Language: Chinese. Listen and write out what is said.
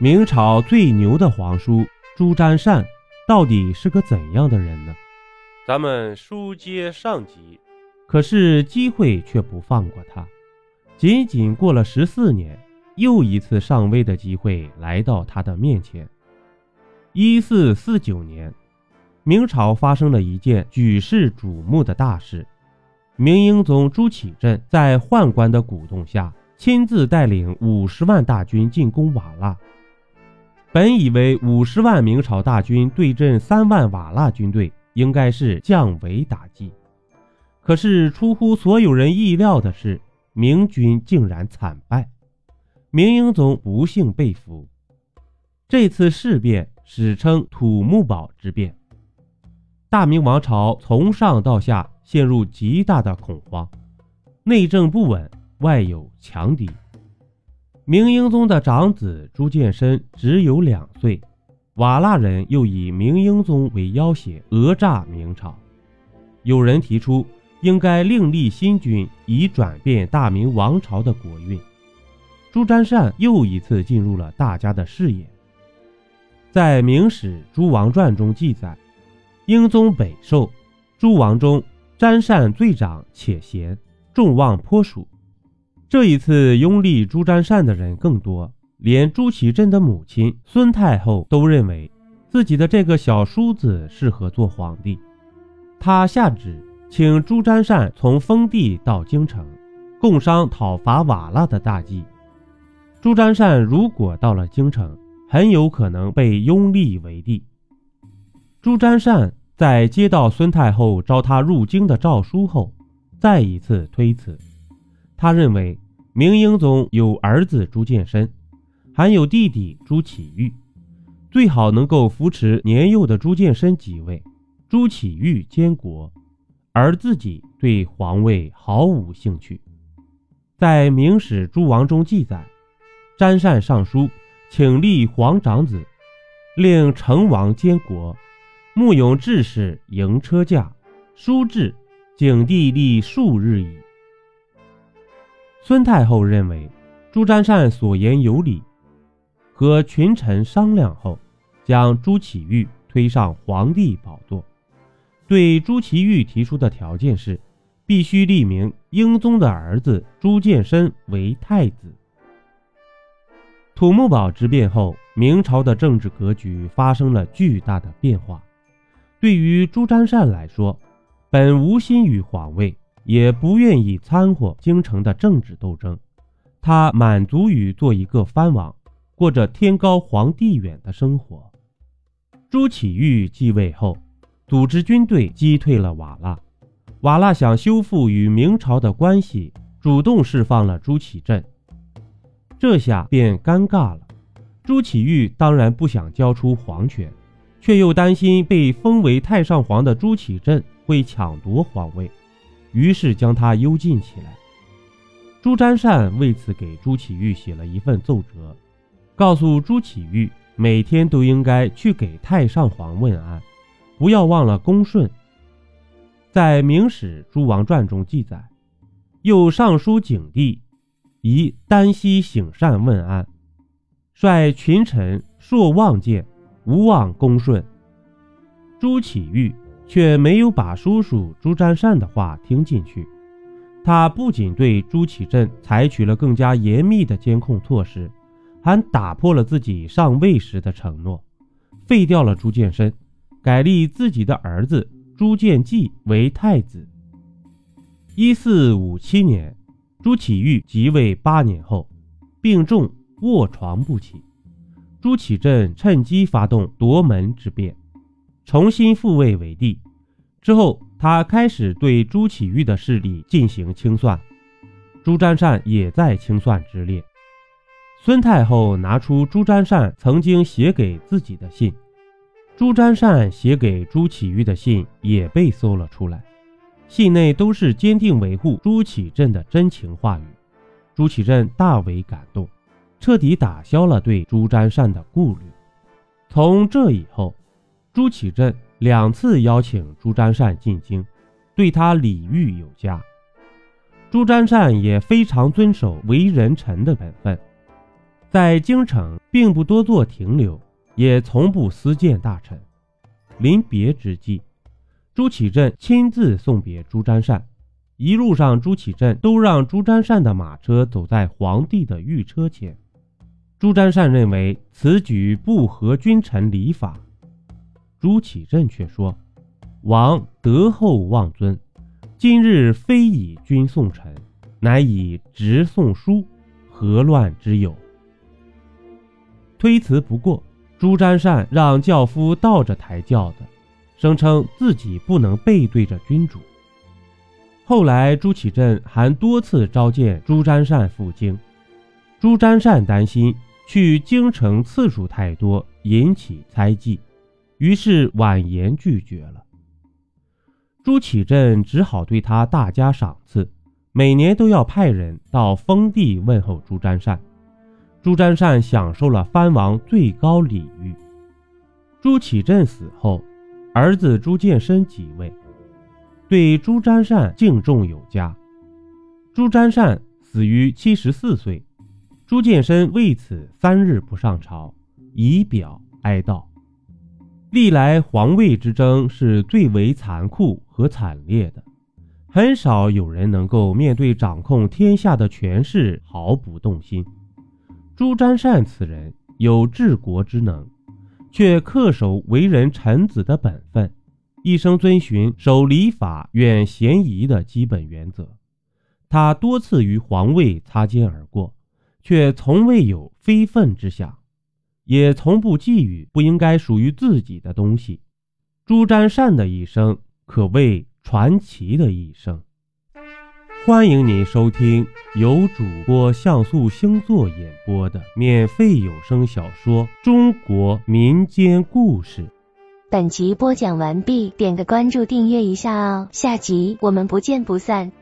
明朝最牛的皇叔朱瞻善到底是个怎样的人呢？咱们书接上集，可是机会却不放过他。仅仅过了十四年，又一次上位的机会来到他的面前。一四四九年，明朝发生了一件举世瞩目的大事：明英宗朱祁镇在宦官的鼓动下，亲自带领五十万大军进攻瓦剌。本以为五十万明朝大军对阵三万瓦剌军队应该是降维打击，可是出乎所有人意料的是，明军竟然惨败，明英宗不幸被俘。这次事变史称土木堡之变，大明王朝从上到下陷入极大的恐慌，内政不稳，外有强敌。明英宗的长子朱见深只有两岁，瓦剌人又以明英宗为要挟，讹诈明朝。有人提出，应该另立新君，以转变大明王朝的国运。朱瞻善又一次进入了大家的视野。在《明史诸王传》中记载，英宗北狩，诸王中，瞻善最长且贤，众望颇属。这一次拥立朱瞻善的人更多，连朱祁镇的母亲孙太后都认为自己的这个小叔子适合做皇帝。他下旨请朱瞻善从封地到京城，共商讨伐瓦剌的大计。朱瞻善如果到了京城，很有可能被拥立为帝。朱瞻善在接到孙太后召他入京的诏书后，再一次推辞。他认为明英宗有儿子朱见深，还有弟弟朱祁钰，最好能够扶持年幼的朱见深即位，朱祁钰监国，而自己对皇位毫无兴趣。在《明史诸王》中记载，詹善上书请立皇长子，令成王监国，慕勇志士迎车驾，书至，景帝立数日矣。孙太后认为朱瞻善所言有理，和群臣商量后，将朱祁钰推上皇帝宝座。对朱祁钰提出的条件是，必须立明英宗的儿子朱见深为太子。土木堡之变后，明朝的政治格局发生了巨大的变化。对于朱瞻善来说，本无心于皇位。也不愿意掺和京城的政治斗争，他满足于做一个藩王，过着天高皇帝远的生活。朱祁钰继位后，组织军队击退了瓦剌。瓦剌想修复与明朝的关系，主动释放了朱祁镇，这下便尴尬了。朱祁钰当然不想交出皇权，却又担心被封为太上皇的朱祁镇会抢夺皇位。于是将他幽禁起来。朱瞻善为此给朱祁钰写了一份奏折，告诉朱祁钰每天都应该去给太上皇问安，不要忘了恭顺。在《明史诸王传》中记载，又上书景帝，宜丹溪省善问安，率群臣朔望见，无忘恭顺。朱祁钰。却没有把叔叔朱瞻善的话听进去。他不仅对朱祁镇采取了更加严密的监控措施，还打破了自己上位时的承诺，废掉了朱见深，改立自己的儿子朱见济为太子。一四五七年，朱祁钰即位八年后，病重卧床不起，朱祁镇趁机发动夺门之变。重新复位为帝之后，他开始对朱祁钰的势力进行清算，朱瞻善也在清算之列。孙太后拿出朱瞻善曾经写给自己的信，朱瞻善写给朱祁钰的信也被搜了出来，信内都是坚定维护朱祁镇的真情话语。朱祁镇大为感动，彻底打消了对朱瞻善的顾虑。从这以后。朱祁镇两次邀请朱瞻善进京，对他礼遇有加。朱瞻善也非常遵守为人臣的本分。在京城并不多做停留，也从不私见大臣。临别之际，朱祁镇亲自送别朱瞻善。一路上，朱祁镇都让朱瞻善的马车走在皇帝的御车前。朱瞻善认为此举不合君臣礼法，朱祁镇却说：“王德厚望尊，今日非以君送臣，乃以直送书，何乱之有？”推辞不过，朱瞻善让轿夫倒着抬轿子，声称自己不能背对着君主。后来，朱祁镇还多次召见朱瞻善赴京。朱瞻善担心去京城次数太多，引起猜忌，于是婉言拒绝了。朱祁镇只好对他大加赏赐，每年都要派人到封地问候朱瞻善。朱瞻善享受了藩王最高礼遇。朱祁镇死后，儿子朱见深即位。对朱瞻善敬重有加。朱瞻善死于七十四岁，朱见深为此三日不上朝，以表哀悼。历来皇位之争是最为残酷和惨烈的，很少有人能够面对掌控天下的权势毫不动心。朱瞻善此人有治国之能，却恪守为人臣子的本分。一生遵循守礼法、远嫌疑的基本原则，他多次与皇位擦肩而过，却从未有非分之想，也从不觊觎不应该属于自己的东西。朱瞻善的一生可谓传奇的一生。欢迎您收听由主播像素星座演播的免费有声小说《中国民间故事》。本集播讲完毕，点个关注，订阅一下哦，下集我们不见不散。